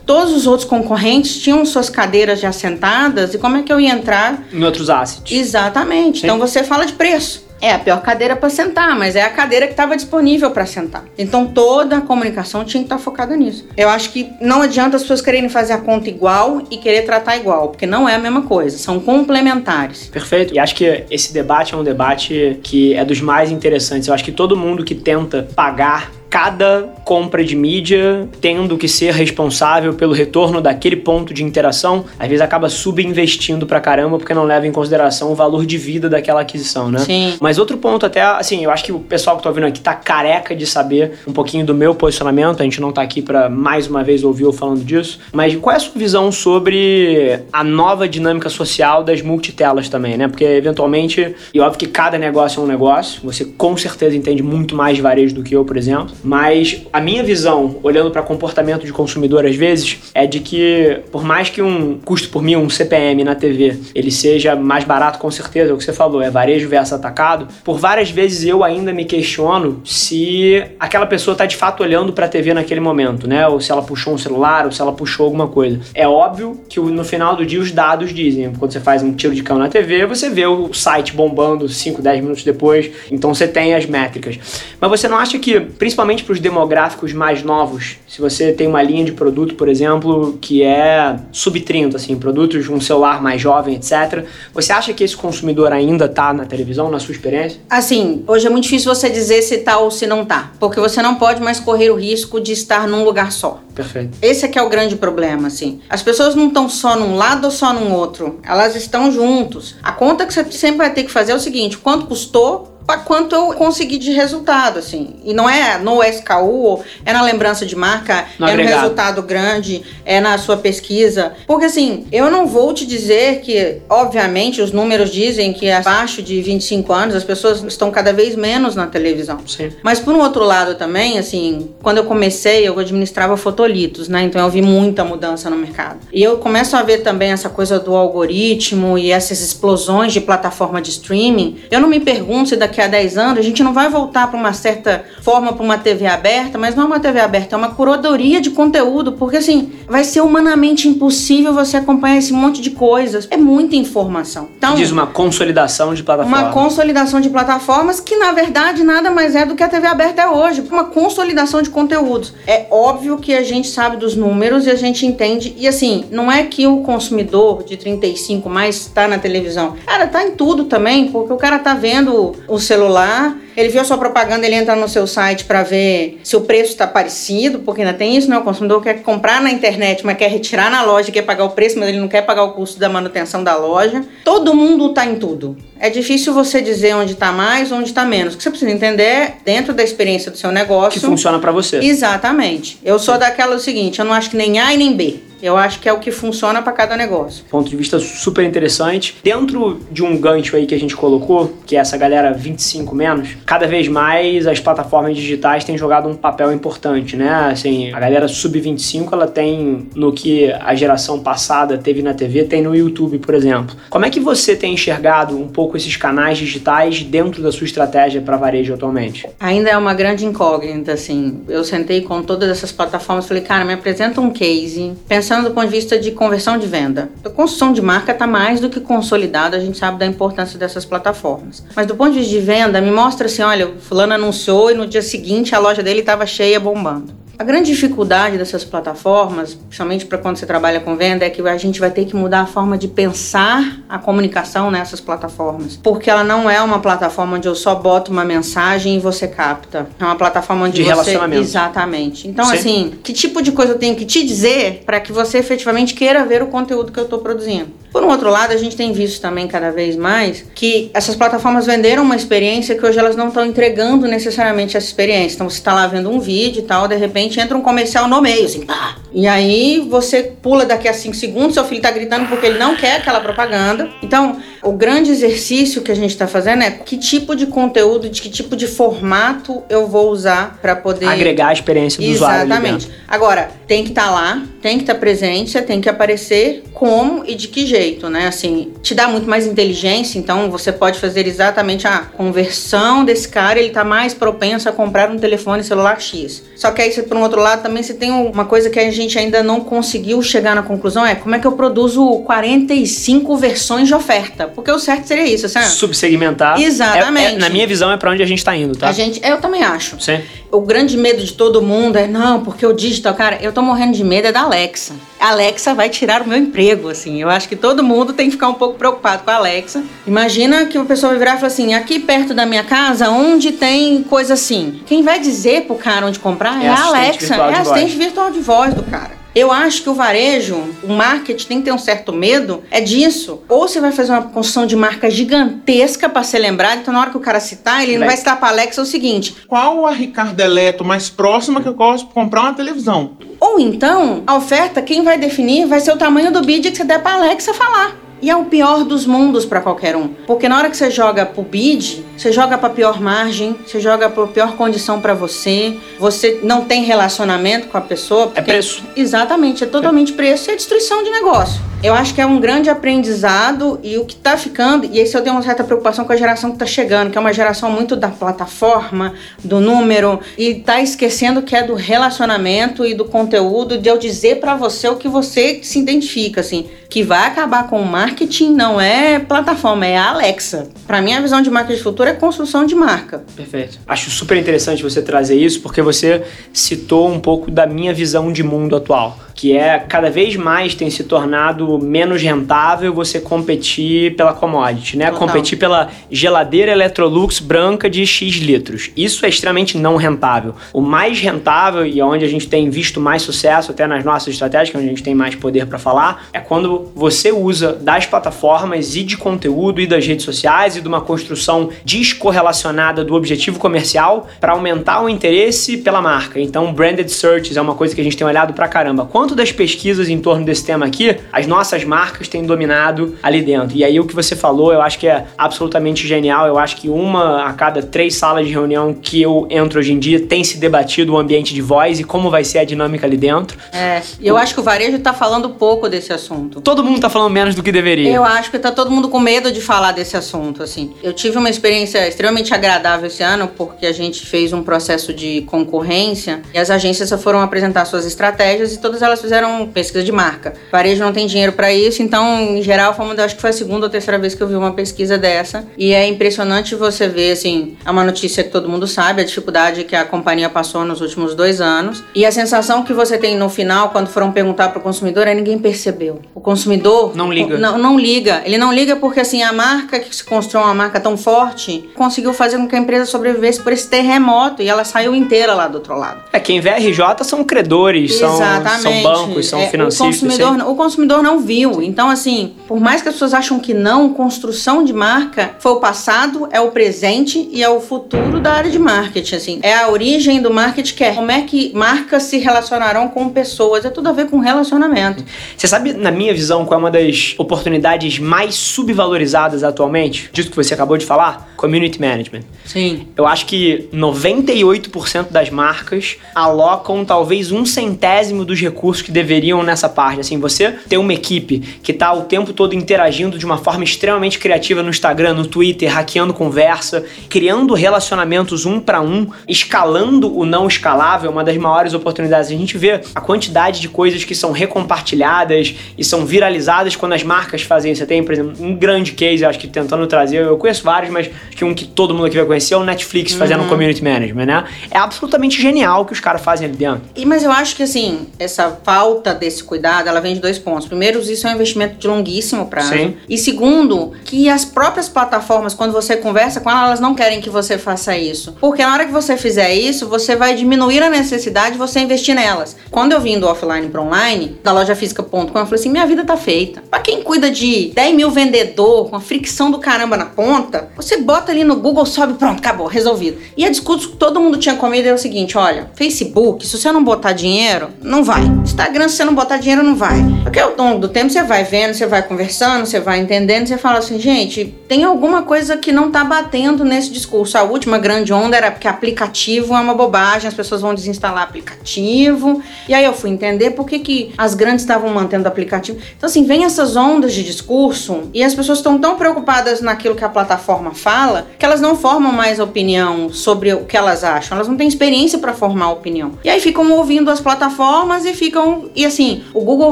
B: Todos os outros concorrentes tinham suas cadeiras já sentadas e como é que eu ia entrar?
A: Em outros assets.
B: Exatamente. Sim. Então você fala de preço. É a pior cadeira para sentar, mas é a cadeira que estava disponível para sentar. Então toda a comunicação tinha que estar tá focada nisso. Eu acho que não adianta as pessoas quererem fazer a conta igual e querer tratar igual, porque não é a mesma coisa, são complementares.
A: Perfeito. E acho que esse debate é um debate que é dos mais interessantes. Eu acho que todo mundo que tenta pagar cada compra de mídia tendo que ser responsável pelo retorno daquele ponto de interação, às vezes acaba subinvestindo pra caramba porque não leva em consideração o valor de vida daquela aquisição, né?
B: Sim.
A: Mas outro ponto até, assim, eu acho que o pessoal que tá ouvindo aqui tá careca de saber um pouquinho do meu posicionamento, a gente não tá aqui para mais uma vez ouvir eu falando disso, mas qual é a sua visão sobre a nova dinâmica social das multitelas também, né? Porque eventualmente, e óbvio que cada negócio é um negócio, você com certeza entende muito mais de varejo do que eu, por exemplo, mas a minha visão, olhando para comportamento de consumidor às vezes, é de que por mais que um custo por mil, um CPM na TV, ele seja mais barato com certeza, é o que você falou, é varejo versus atacado, por várias vezes eu ainda me questiono se aquela pessoa está de fato olhando para a TV naquele momento, né? Ou se ela puxou um celular, ou se ela puxou alguma coisa. É óbvio que no final do dia os dados dizem, quando você faz um tiro de cão na TV, você vê o site bombando 5, 10 minutos depois, então você tem as métricas. Mas você não acha que, principalmente principalmente para os demográficos mais novos. Se você tem uma linha de produto, por exemplo, que é sub-30, assim, produtos de um celular mais jovem, etc. Você acha que esse consumidor ainda está na televisão, na sua experiência?
B: Assim, hoje é muito difícil você dizer se está ou se não está, porque você não pode mais correr o risco de estar num lugar só.
A: Perfeito.
B: Esse é que é o grande problema, assim. As pessoas não estão só num lado ou só num outro. Elas estão juntos. A conta que você sempre vai ter que fazer é o seguinte: quanto custou para quanto eu consegui de resultado, assim. E não é no SKU, é na lembrança de marca, no é agregado. no resultado grande, é na sua pesquisa. Porque, assim, eu não vou te dizer que, obviamente, os números dizem que abaixo de 25 anos as pessoas estão cada vez menos na televisão.
A: Sim.
B: Mas, por um outro lado também, assim, quando eu comecei, eu administrava fotolitos, né? Então eu vi muita mudança no mercado. E eu começo a ver também essa coisa do algoritmo e essas explosões de plataforma de streaming. Eu não me pergunto se daqui daqui a 10 anos, a gente não vai voltar para uma certa forma para uma TV aberta, mas não é uma TV aberta, é uma curadoria de conteúdo, porque assim, vai ser humanamente impossível você acompanhar esse monte de coisas. É muita informação.
A: Então, diz uma consolidação de plataformas.
B: Uma consolidação de plataformas que na verdade nada mais é do que a TV aberta é hoje, uma consolidação de conteúdos. É óbvio que a gente sabe dos números e a gente entende e assim, não é que o consumidor de 35 mais está na televisão. Cara, tá em tudo também, porque o cara tá vendo os celular, ele viu a sua propaganda, ele entra no seu site para ver se o preço está parecido, porque ainda tem isso, né? O consumidor quer comprar na internet, mas quer retirar na loja, quer pagar o preço, mas ele não quer pagar o custo da manutenção da loja. Todo mundo está em tudo. É difícil você dizer onde está mais, onde está menos. O que você precisa entender é dentro da experiência do seu negócio.
A: Que funciona para você.
B: Exatamente. Eu sou daquela do seguinte, eu não acho que nem A e nem B. Eu acho que é o que funciona para cada negócio.
A: Ponto de vista super interessante. Dentro de um gancho aí que a gente colocou, que é essa galera 25 menos, cada vez mais as plataformas digitais têm jogado um papel importante, né? Assim, a galera sub-25, ela tem no que a geração passada teve na TV, tem no YouTube, por exemplo. Como é que você tem enxergado um pouco esses canais digitais dentro da sua estratégia para varejo atualmente?
B: Ainda é uma grande incógnita, assim. Eu sentei com todas essas plataformas e falei, cara, me apresenta um case, pensa pensando do ponto de vista de conversão de venda. A construção de marca está mais do que consolidada, a gente sabe da importância dessas plataformas. Mas do ponto de vista de venda, me mostra assim, olha, fulano anunciou e no dia seguinte a loja dele estava cheia, bombando. A grande dificuldade dessas plataformas, principalmente para quando você trabalha com venda, é que a gente vai ter que mudar a forma de pensar a comunicação nessas plataformas. Porque ela não é uma plataforma onde eu só boto uma mensagem e você capta. É uma plataforma onde
A: de
B: você.
A: Relacionamento.
B: Exatamente. Então,
A: Sim.
B: assim, que tipo de coisa eu tenho que te dizer para que você efetivamente queira ver o conteúdo que eu estou produzindo? Por um outro lado, a gente tem visto também cada vez mais que essas plataformas venderam uma experiência que hoje elas não estão entregando necessariamente essa experiência. Então você está lá vendo um vídeo e tal, de repente entra um comercial no meio, assim, pá. E aí você pula daqui a 5 segundos, seu filho está gritando porque ele não quer aquela propaganda. Então, o grande exercício que a gente está fazendo é que tipo de conteúdo, de que tipo de formato eu vou usar para poder
A: Agregar a experiência do usuário. ali
B: Exatamente. Agora, tem que estar lá, tem que estar presente, você tem que aparecer como e de que jeito, né? Assim, te dá muito mais inteligência, então você pode fazer exatamente a conversão desse cara, ele tá mais propenso a comprar um telefone celular X. Só que aí, você, por um outro lado, também você tem uma coisa que a gente ainda não conseguiu chegar na conclusão, é como é que eu produzo 45 versões de oferta? Porque o certo seria isso, assim,
A: Subsegmentar.
B: Exatamente.
A: É- é- na minha visão, é pra onde a gente tá indo, tá?
B: a gente, eu também acho.
A: Sim.
B: O grande medo de todo mundo é, não, porque o digital, cara, eu tô morrendo de medo é da Alexa. A Alexa vai tirar o meu emprego, assim. Eu acho que todo mundo tem que ficar um pouco preocupado com a Alexa. Imagina que o pessoal vai virar e falar assim: aqui perto da minha casa, onde tem coisa assim? Quem vai dizer pro cara onde comprar é,
A: É
B: a Alexa, é
A: de
B: assistente
A: voz.
B: virtual de voz do cara. Eu acho que o varejo, o marketing tem que ter um certo medo, é disso. Ou você vai fazer uma construção de marca gigantesca para ser lembrado, então na hora que o cara citar, ele não
A: Vai.
B: citar pra Alexa o seguinte:
D: Qual a Ricardo Eletro mais próxima que eu posso comprar uma televisão?
B: Ou então, a oferta, quem vai definir vai ser o tamanho do bid que você der pra Alexa falar. E é o pior dos mundos para qualquer um. Porque na hora que você joga pro bid, você joga pra pior margem, você joga pra pior condição para você, você não tem relacionamento com a pessoa. porque-
A: preço.
B: Exatamente, é totalmente preço e é destruição de negócio. Eu acho que é um grande aprendizado e o que tá ficando, e esse eu tenho uma certa preocupação com a geração que tá chegando, que é uma geração muito da plataforma, do número, e tá esquecendo que é do relacionamento e do conteúdo, de eu dizer pra você o que você se identifica, assim. Que vai acabar com o marketing não é plataforma, é a Alexa. Pra mim, a visão de marketing futuro é construção de marca.
A: Perfeito. Acho super interessante você trazer isso, porque você citou um pouco da minha visão de mundo atual, que é cada vez mais tem se tornado menos rentável você competir pela commodity, né?
B: Total.
A: Competir pela geladeira Electrolux branca de X litros. Isso é extremamente não rentável. O mais rentável e onde a gente tem visto mais sucesso, até nas nossas estratégias, que é onde a gente tem mais poder para falar, é quando você usa das plataformas e de conteúdo e das redes sociais e de uma construção descorrelacionada do objetivo comercial para aumentar o interesse pela marca. Então, branded searches é uma coisa que a gente tem olhado pra caramba. Quanto das pesquisas em torno desse tema aqui, as nossas marcas têm dominado ali dentro. E aí o que você falou, eu acho que é absolutamente genial. Eu acho que uma a cada três salas de reunião que eu entro hoje em dia tem se debatido o ambiente de voz e como vai ser a dinâmica ali dentro.
B: É, e eu acho que o varejo tá falando pouco desse assunto.
A: Todo mundo tá falando menos do que deveria.
B: Eu acho que tá todo mundo com medo de falar desse assunto, assim. Eu tive uma experiência extremamente agradável esse ano, porque a gente fez um processo de concorrência e as agências só foram apresentar suas estratégias e todas elas fizeram pesquisa de marca. O varejo não tem dinheiro para isso, então, em geral, foi uma, acho que foi a segunda ou terceira vez que eu vi uma pesquisa dessa. E é impressionante você ver, assim, é uma notícia que todo mundo sabe, a dificuldade que a companhia passou nos últimos dois anos. E a sensação que você tem no final, quando foram perguntar pro consumidor, é ninguém percebeu. O consumidor
A: Não liga.
B: não, não liga. Ele não liga porque assim a marca que se construiu uma marca tão forte conseguiu fazer com que a empresa sobrevivesse por esse terremoto e ela saiu inteira lá do outro lado.
A: É, quem vê RJ são credores, são, são bancos, são
B: É,
A: financistas.
B: O consumidor,
A: sim.
B: o consumidor não viu. Então, assim, por mais que as pessoas acham que não, construção de marca foi o passado, é o presente e é o futuro da área de marketing. Assim, é a origem do marketing que é como é que marcas se relacionarão com pessoas. É tudo a ver com relacionamento.
A: Você sabe, na minha visão, qual é uma das oportunidades mais subvalorizadas atualmente? Disso que você acabou de falar? Community Management.
B: Sim.
A: Eu acho que 98% das marcas alocam talvez um centésimo dos recursos que deveriam nessa parte. Assim, você ter uma equipe equipe que está o tempo todo interagindo de uma forma extremamente criativa no Instagram, no Twitter, hackeando conversa, criando relacionamentos um para um, escalando o não escalável, uma das maiores oportunidades. A gente vê a quantidade de coisas que são recompartilhadas e são viralizadas quando as marcas fazem isso. Você tem, por exemplo, um grande case, acho que tentando trazer, eu conheço vários, mas que um que todo mundo aqui vai conhecer é o Netflix fazendo community management, né? É absolutamente genial o que os caras fazem ali dentro.
B: E, mas eu acho que assim, essa falta desse cuidado, ela vem de dois pontos. Primeiro, isso é um investimento de longuíssimo prazo.
A: Sim.
B: E segundo, que as próprias plataformas, quando você conversa com elas, elas não querem que você faça isso. Porque na hora que você fizer isso, você vai diminuir a necessidade de você investir nelas. Quando eu vim do offline para online, da loja física.com, eu falei assim: minha vida tá feita. Pra quem cuida de 10 mil vendedor, com a fricção do caramba na ponta, você bota ali no Google, sobe, pronto, acabou, resolvido. E a discurso que todo mundo tinha comido é o seguinte: olha, Facebook, se você não botar dinheiro, não vai. Instagram, se você não botar dinheiro, não vai. Porque ao longo do tempo você vai vendo, você vai conversando, você vai entendendo, você fala assim, gente, tem alguma coisa que não tá batendo nesse discurso. A última grande onda era que aplicativo é uma bobagem, as pessoas vão desinstalar aplicativo. E aí eu fui entender por que, que as grandes estavam mantendo aplicativo. Então, assim, vem essas ondas de discurso e as pessoas estão tão preocupadas naquilo que a plataforma fala que elas não formam mais opinião sobre o que elas acham. Elas não têm experiência para formar opinião. E aí ficam ouvindo as plataformas e ficam. E assim, o Google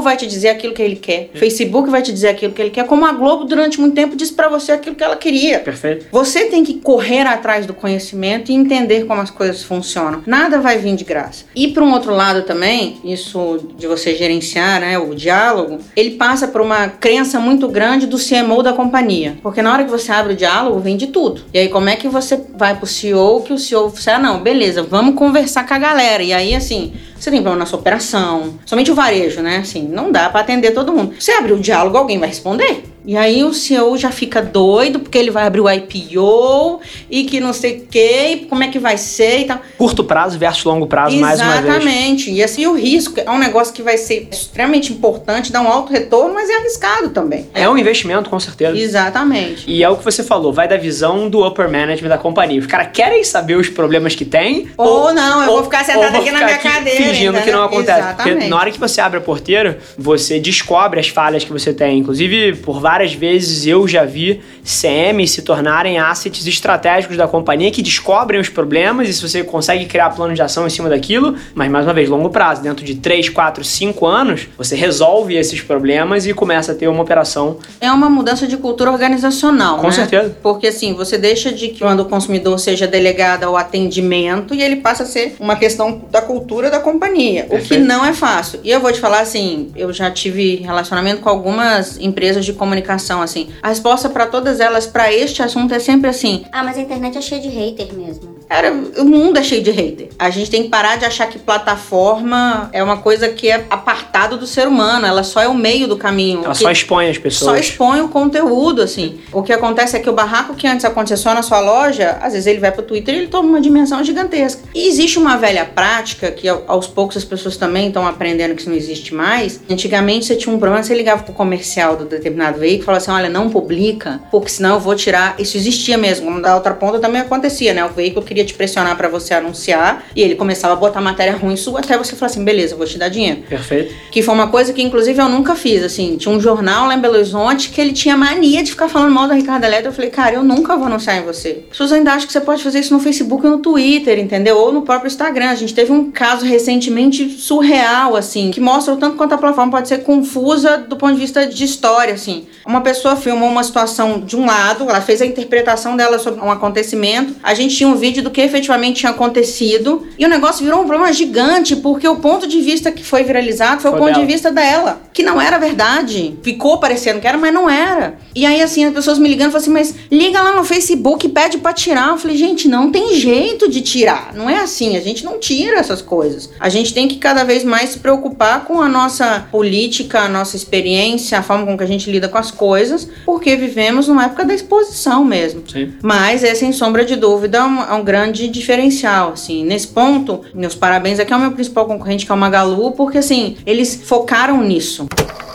B: vai te dizer aquilo que ele quer, Facebook vai te dizer aquilo que ele quer, como a Globo durante muito tempo disse para você aquilo que ela queria.
A: Perfeito.
B: Você tem que correr atrás do conhecimento e entender como as coisas funcionam. Nada vai vir de graça. E para um outro lado também, isso de você gerenciar, né, o diálogo, ele passa por uma crença muito grande do CMO da companhia. Porque na hora que você abre o diálogo, vem de tudo. E aí como é que você vai pro CEO que o CEO ah, não, beleza, vamos conversar com a galera. E aí assim, você tem problema na sua operação, somente o varejo, né? Assim, não dá para atender todo mundo. Você abre o diálogo, alguém vai responder. E aí o CEO já fica doido porque ele vai abrir o IPO e que não sei o que, como é que vai ser e tal.
A: Curto prazo versus longo prazo, mais uma vez.
B: Exatamente. E assim, o risco é um negócio que vai ser extremamente importante, dá um alto retorno, mas é arriscado também.
A: É um investimento, com certeza.
B: Exatamente.
A: E é o que você falou, vai da visão do upper management da companhia. Os caras querem saber os problemas que tem.
B: Ou não, eu vou ficar sentada
A: ou vou
B: aqui na minha
A: aqui
B: cadeira,
A: Fingindo que não acontece. Porque
B: Exatamente.
A: na hora que você abre a porteira, você descobre as falhas que você tem. Inclusive, por várias vezes eu já vi CM se tornarem assets estratégicos da companhia que descobrem os problemas e se você consegue criar plano de ação em cima daquilo, mas mais uma vez, longo prazo, dentro de 3, 4, 5 anos, você resolve esses problemas e começa a ter uma operação.
B: É uma mudança de cultura organizacional,
A: Com
B: né?
A: certeza.
B: Porque assim, você deixa de que quando o consumidor seja delegado ao atendimento e ele passa a ser uma questão da cultura da companhia, o que
A: Perfeito.
B: não é fácil. E eu vou te falar assim, eu já tive relacionamento com algumas empresas de comunicação assim. A resposta para todas elas para este assunto é sempre assim:
E: Ah, mas a internet é cheia de hater mesmo.
B: Cara, o mundo é cheio de hater. A gente tem que parar de achar que plataforma é uma coisa que é apartado do ser humano. Ela só é o meio do caminho.
A: Ela
B: Que-
A: só expõe as
B: só
A: pessoas.
B: expõe o conteúdo, assim. O que acontece é que o barraco que antes acontecia só na sua loja, às vezes ele vai pro Twitter e ele toma uma dimensão gigantesca. E existe uma velha prática que ao- aos poucos as pessoas também estão aprendendo que isso não existe mais. Antigamente você tinha um problema, você ligava pro comercial do determinado veículo e falava assim: olha, não publica, porque senão eu vou tirar. Isso existia mesmo. Da outra ponta também acontecia, né? O veículo queria te pressionar pra você anunciar e ele começava a botar matéria ruim sua até você falar assim: beleza, vou te dar dinheiro.
A: Perfeito.
B: Que foi uma coisa que, inclusive, eu nunca fiz, assim. Tinha um jornal lá em Belo Horizonte que ele tinha mania de ficar falando mal da Ricardo Eletro. Eu falei, cara, eu nunca vou anunciar em você. As pessoas ainda acham que você pode fazer isso no Facebook ou no Twitter, entendeu? Ou no próprio Instagram. A gente teve um caso recentemente surreal, assim, que mostra o tanto quanto a plataforma pode ser confusa do ponto de vista de história, assim. Uma pessoa filmou uma situação de um lado, ela fez a interpretação dela sobre um acontecimento. A gente tinha um vídeo do que efetivamente tinha acontecido. E o negócio virou um problema gigante, porque o ponto de vista que foi viralizado foi,
A: Foi
B: o ponto
A: dela.
B: de vista dela. Que não era verdade. Ficou parecendo que era, mas não era. E aí, assim, as pessoas me ligando falaram assim, mas liga lá no Facebook e pede pra tirar. Eu falei, gente, não tem jeito de tirar. Não é assim, a gente não tira essas coisas. A gente tem que cada vez mais se preocupar com a nossa política, a nossa experiência, a forma com que a gente lida com as coisas, porque vivemos numa época da exposição mesmo.
A: Sim.
B: Mas é, sem sombra de dúvida, um, é um grande diferencial, assim. Nesse ponto, meus parabéns aqui ao meu principal concorrente, que é o Magalu, porque, assim, eles focaram nisso.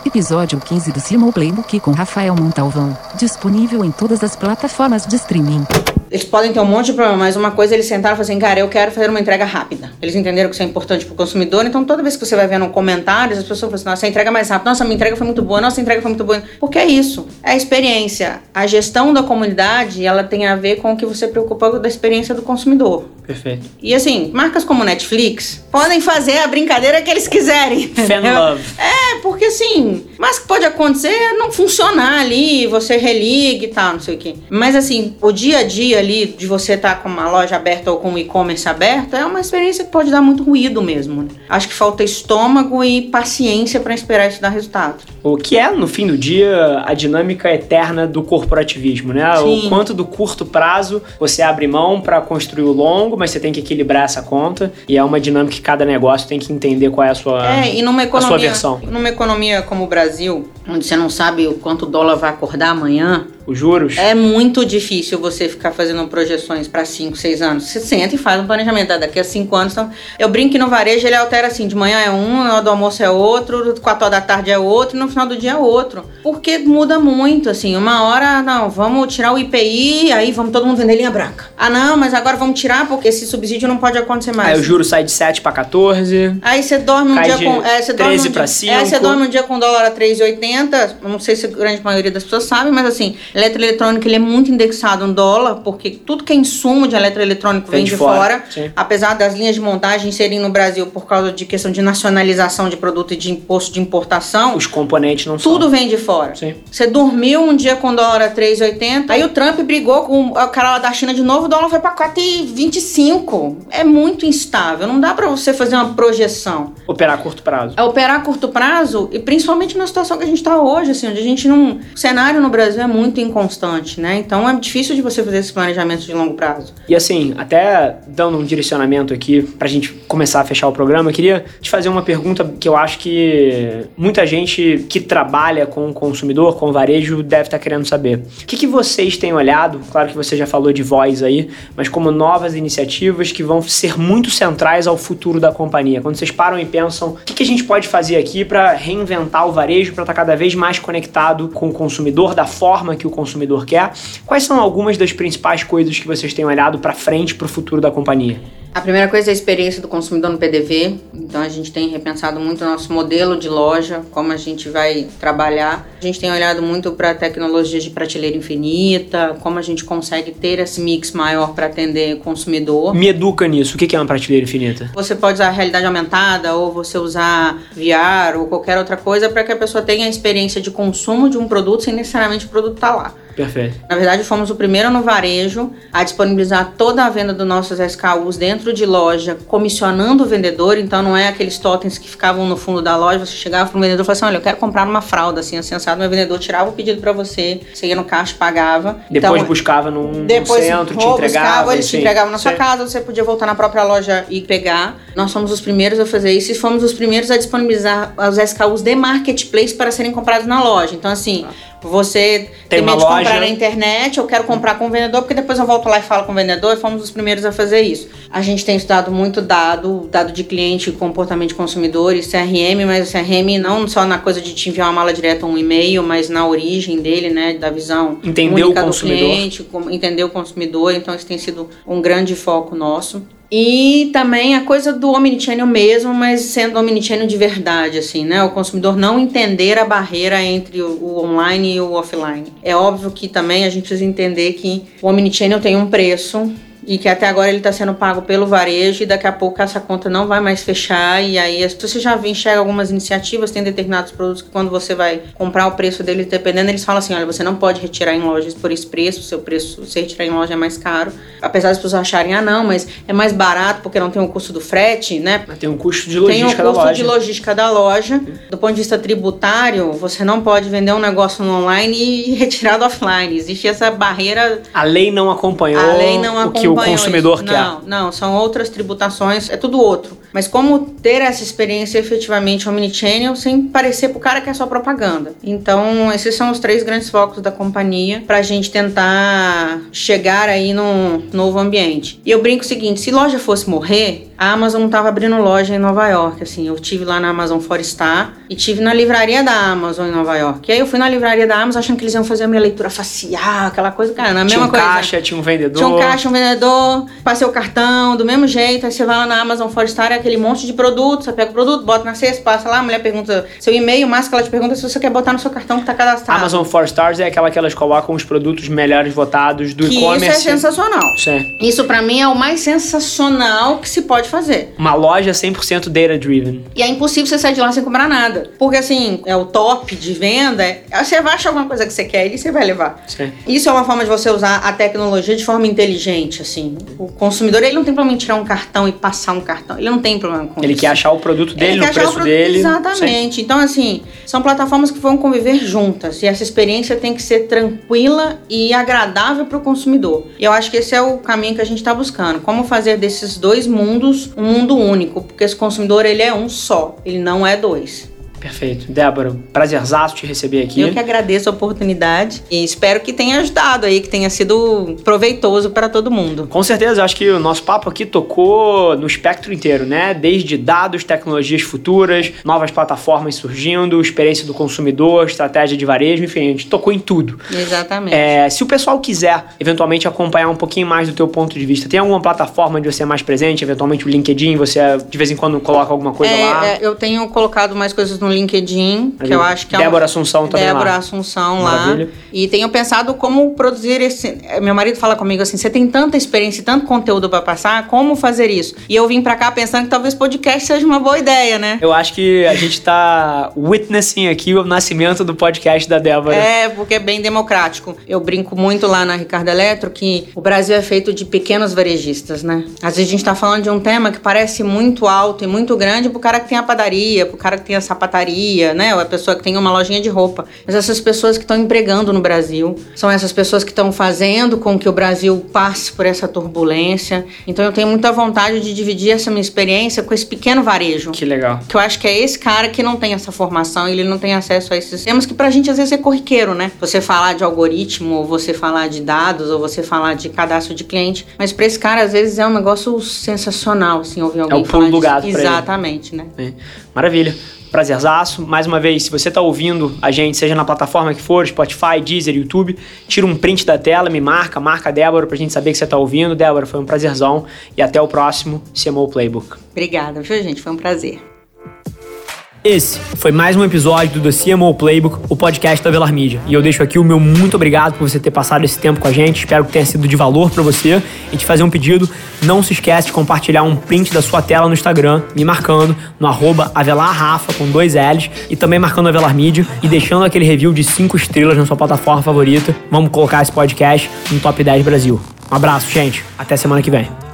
F: Episódio 15 do CMO Playbook com Rafael Montalvão. Disponível em todas as plataformas de streaming.
B: Eles podem ter um monte de problema, mas uma coisa eles sentaram e falaram assim, cara, eu quero fazer uma entrega rápida. Eles entenderam que isso é importante pro consumidor, então toda vez que você vai vendo comentários, as pessoas falam assim, nossa, a entrega é mais rápida, nossa, minha entrega foi muito boa, nossa, a entrega foi muito boa. Porque é isso, é a experiência. A gestão da comunidade, ela tem a ver com o que você preocupa da experiência do consumidor.
A: Perfeito.
B: E assim, marcas como Netflix podem fazer a brincadeira que eles quiserem.
A: Fan love.
B: É, porque assim, mas que pode acontecer não funcionar ali, você religa e tal, não sei o quê. Mas assim, o dia a dia ali de você estar com uma loja aberta ou com um e-commerce aberto é uma experiência que pode dar muito ruído mesmo. né? Acho que falta estômago e paciência para esperar isso dar resultado.
A: O que é, no fim do dia, a dinâmica eterna do corporativismo, né?
B: Sim.
A: O quanto do curto prazo você abre mão para construir o longo, mas você tem que equilibrar essa conta. E é uma dinâmica que cada negócio tem que entender qual é a sua,
B: É, e numa
A: a sua
B: economia,
A: versão.
B: numa economia como o Brasil, onde você não sabe o quanto o dólar vai acordar amanhã,
A: Os juros.
B: É muito difícil você ficar fazendo projeções para 5, 6 anos. Você senta e faz um planejamento. Ah, daqui a 5 anos. Então, eu brinco que no varejo ele altera assim: de manhã é um, na hora do almoço é outro, 4 horas da tarde é outro, e no final do dia é outro. Porque muda muito, assim. Uma hora, não, vamos tirar o IPI, aí vamos todo mundo vender linha branca. Ah, não, mas agora vamos tirar porque esse subsídio não pode acontecer mais.
A: Aí o juro sai de 7 para 14.
B: Aí você dorme um dia com. É, você dorme
A: 13
B: um
A: pra
B: dia,
A: 5.
B: É, você dorme um dia com dólar a 3,80. Não sei se a grande maioria das pessoas sabe, mas assim, eletroeletrônico ele é muito indexado em dólar, porque tudo que é insumo de eletroeletrônico vem,
A: Vem
B: de, fora.
A: fora.
B: Apesar das linhas de montagem serem no Brasil por causa de questão de nacionalização de produto e de imposto de importação.
A: Os componentes não são.
B: Tudo vem de fora.
A: Sim.
B: Você dormiu um dia com dólar a 3,80, aí o Trump brigou com o cara lá da China de novo, o dólar foi pra 4,25. É muito instável, não dá pra você fazer uma projeção.
A: Operar a curto prazo.
B: É operar a curto prazo e principalmente na situação que a gente está hoje, assim, onde a gente não. O cenário no Brasil é muito inconstante, né? Então é difícil de você fazer esse planejamento de longo prazo.
A: E assim, até dando um direcionamento aqui pra gente começar a fechar o programa, eu queria te fazer uma pergunta que eu acho que muita gente que trabalha com o consumidor, com o varejo, deve estar querendo saber. O que, que vocês têm olhado? Claro que você já falou de voz aí, mas como novas iniciativas que vão ser muito centrais ao futuro da companhia. Quando vocês param e pensam, o que, que a gente pode fazer aqui para reinventar o varejo, para estar cada vez mais conectado com o consumidor, da forma que o consumidor quer? Quais são algumas das principais coisas que vocês têm olhado para frente para o futuro da companhia?
B: A primeira coisa é a experiência do consumidor no PDV. Então a gente tem repensado muito o nosso modelo de loja, como a gente vai trabalhar. A gente tem olhado muito para tecnologias de prateleira infinita, como a gente consegue ter esse mix maior para atender o consumidor.
A: Me educa nisso. O que é uma prateleira infinita?
B: Você pode usar a realidade aumentada ou você usar VR ou qualquer outra coisa para que a pessoa tenha a experiência de consumo de um produto sem necessariamente o produto estar lá.
A: Perfeito.
B: Na verdade, fomos o primeiro no varejo a disponibilizar toda a venda dos nossos SKUs dentro de loja, comissionando o vendedor. Então, não é aqueles totens que ficavam no fundo da loja. Você chegava para vendedor e falava assim: Olha, eu quero comprar uma fralda assim, assado. Meu vendedor tirava o pedido para você, você ia no caixa, pagava.
A: Depois
B: então,
A: buscava num,
B: depois
A: centro, te entregava.
B: buscava, eles te entregavam na sua casa, você podia voltar na própria loja e pegar. Nós somos os primeiros a fazer isso e fomos os primeiros a disponibilizar os SKUs de marketplace para serem comprados na loja. Então, assim, você
A: Tem
B: tem, medo de
A: loja-
B: comprar na internet, eu quero comprar com o vendedor, porque depois eu volto lá e falo com o vendedor e fomos os primeiros a fazer isso. A gente tem estudado muito dado, dado de cliente, comportamento de consumidor e CRM, mas o CRM não só na coisa de te enviar uma mala direta ou um e-mail, mas na origem dele, né, da visão
A: Entender o
B: única do
A: consumidor.
B: cliente, entender o consumidor, então isso tem sido um grande foco nosso. E também a coisa do omnichannel mesmo, mas sendo omnichannel de verdade, assim, né? O consumidor não entender a barreira entre o, online e o offline. É óbvio que também a gente precisa entender que o omnichannel tem um preço e que até agora ele está sendo pago pelo varejo e daqui a pouco essa conta não vai mais fechar e aí você já enxerga algumas iniciativas, tem determinados produtos que quando você vai comprar o preço deles, dependendo, eles falam assim, olha, você não pode retirar em lojas por esse preço, seu preço, se retirar em loja é mais caro. Apesar das pessoas acharem, ah não, mas é mais barato porque não tem o custo do frete, né?
A: Mas tem um custo de
B: Tem o
A: logística
B: custo
A: da loja.
B: de logística da loja. Do ponto de vista tributário, você não pode vender um negócio no online e [LAUGHS] retirar do offline. Existe essa barreira
A: A lei não acompanhou
B: a lei não acompanhou
A: consumidor
B: isso.
A: quer.
B: Não, não, são outras tributações, é tudo outro. Mas como ter essa experiência efetivamente omnichannel sem parecer pro cara que é só propaganda. Então, esses são os três grandes focos da companhia para a gente tentar chegar aí num novo ambiente. E eu brinco o seguinte, se loja fosse morrer, a Amazon não estava abrindo loja em Nova York, assim, eu tive lá na Amazon Forestar e tive na livraria da Amazon em Nova York. E aí eu fui na livraria da Amazon achando que eles iam fazer a minha leitura facial, aquela coisa, cara, na
A: Tinha
B: mesma
A: um
B: coisa.
A: caixa, tinha um vendedor.
B: Tinha um caixa, um vendedor, passei o cartão, do mesmo jeito, aí você vai lá na Amazon Forestar, é aquele monte de produto, você pega o produto, bota na cesta, passa lá, a mulher pergunta seu e-mail, máximo que ela te pergunta é se você quer botar no seu cartão que tá cadastrado.
A: Amazon 4 Stars é aquela que elas colocam os produtos melhores votados do
B: que isso
A: e-commerce.
B: é sensacional.
A: Isso é.
B: Isso pra mim é o mais sensacional que se pode fazer.
A: Uma loja 100% data-driven.
B: E é impossível você sair de lá sem comprar nada. Porque assim, é o top de venda, é- você vai achar alguma coisa que você quer e você vai levar.
A: Sim.
B: Isso é uma forma de você usar a tecnologia de forma inteligente, assim. O consumidor, ele não tem problema em tirar um cartão e passar um cartão. Ele não tem problema com
A: Ele
B: isso.
A: quer achar o produto dele
B: Ele
A: no preço
B: produto-
A: dele. Sim.
B: Exatamente. Então, assim, são plataformas que vão conviver juntas. E essa experiência tem que ser tranquila e agradável para o consumidor. E eu acho que esse é o caminho que a gente está buscando. Como fazer desses dois mundos um mundo único. Porque esse consumidor, ele é um só. Ele não é dois.
A: Perfeito. Débora, prazerzaço te receber aqui.
B: Eu que agradeço a oportunidade e espero que tenha ajudado aí, que tenha sido proveitoso para todo mundo.
A: Com certeza, acho que o nosso papo aqui tocou no espectro inteiro, né? Desde dados, tecnologias futuras, novas plataformas surgindo, experiência do consumidor, estratégia de varejo, enfim, a gente tocou em tudo.
B: Exatamente.
A: É, se o pessoal quiser eventualmente acompanhar um pouquinho mais do teu ponto de vista, tem alguma plataforma onde você é mais presente? Eventualmente o LinkedIn, você de vez em quando coloca alguma coisa
B: É,
A: lá?
B: é, eu tenho colocado mais coisas no LinkedIn,
A: Ali,
B: que eu acho que é
A: Débora Assunção também
B: Débora
A: lá.
B: Assunção
A: Maravilha.
B: lá. E tenho pensado como produzir esse. Meu marido fala comigo assim: você tem tanta experiência e tanto conteúdo para passar, como fazer isso? E eu vim para cá pensando que talvez podcast seja uma boa ideia, né?
A: Eu acho que a gente tá witnessing aqui o nascimento do podcast da Débora.
B: É, porque é bem democrático. Eu brinco muito lá na Ricardo Eletro que o Brasil é feito de pequenos varejistas, né? Às vezes a gente tá falando de um tema que parece muito alto e muito grande pro cara que tem a padaria, pro cara que tem a sapataria, né? Ou a pessoa que tem uma lojinha de roupa. Mas essas pessoas que estão empregando no Brasil, são essas pessoas que estão fazendo com que o Brasil passe por essa turbulência. Então eu tenho muita vontade de dividir essa minha experiência com esse pequeno varejo.
A: Que legal.
B: Que eu acho que é esse cara que não tem essa formação, ele não tem acesso a esses temas que pra gente às vezes é corriqueiro, né? Você falar de algoritmo, ou você falar de dados, ou você falar de cadastro de cliente, mas pra esse cara às vezes é um negócio sensacional, assim, ouvir alguém
A: É o pulo do gato.
B: Exatamente, né?
A: É. Maravilha. Prazerzaço. Mais uma vez, se você tá ouvindo a gente, seja na plataforma que for, Spotify, Deezer, YouTube, tira um print da tela, me marca, marca a Débora pra gente saber que você tá ouvindo. Débora, foi um prazerzão. E até o próximo CMO Playbook.
B: Obrigada, viu, gente? Foi um prazer.
A: Esse foi mais um episódio do The CMO Playbook, o podcast da Velar Media. E eu deixo aqui o meu muito obrigado por você ter passado esse tempo com a gente. Espero que tenha sido de valor para você. E te fazer um pedido, não se esquece de compartilhar um print da sua tela no Instagram, me marcando no arroba avelarrafa com dois L's e também marcando a Velar Media e deixando aquele review de cinco estrelas na sua plataforma favorita. Vamos colocar esse podcast no Top 10 Brasil. Um abraço, gente. Até semana que vem.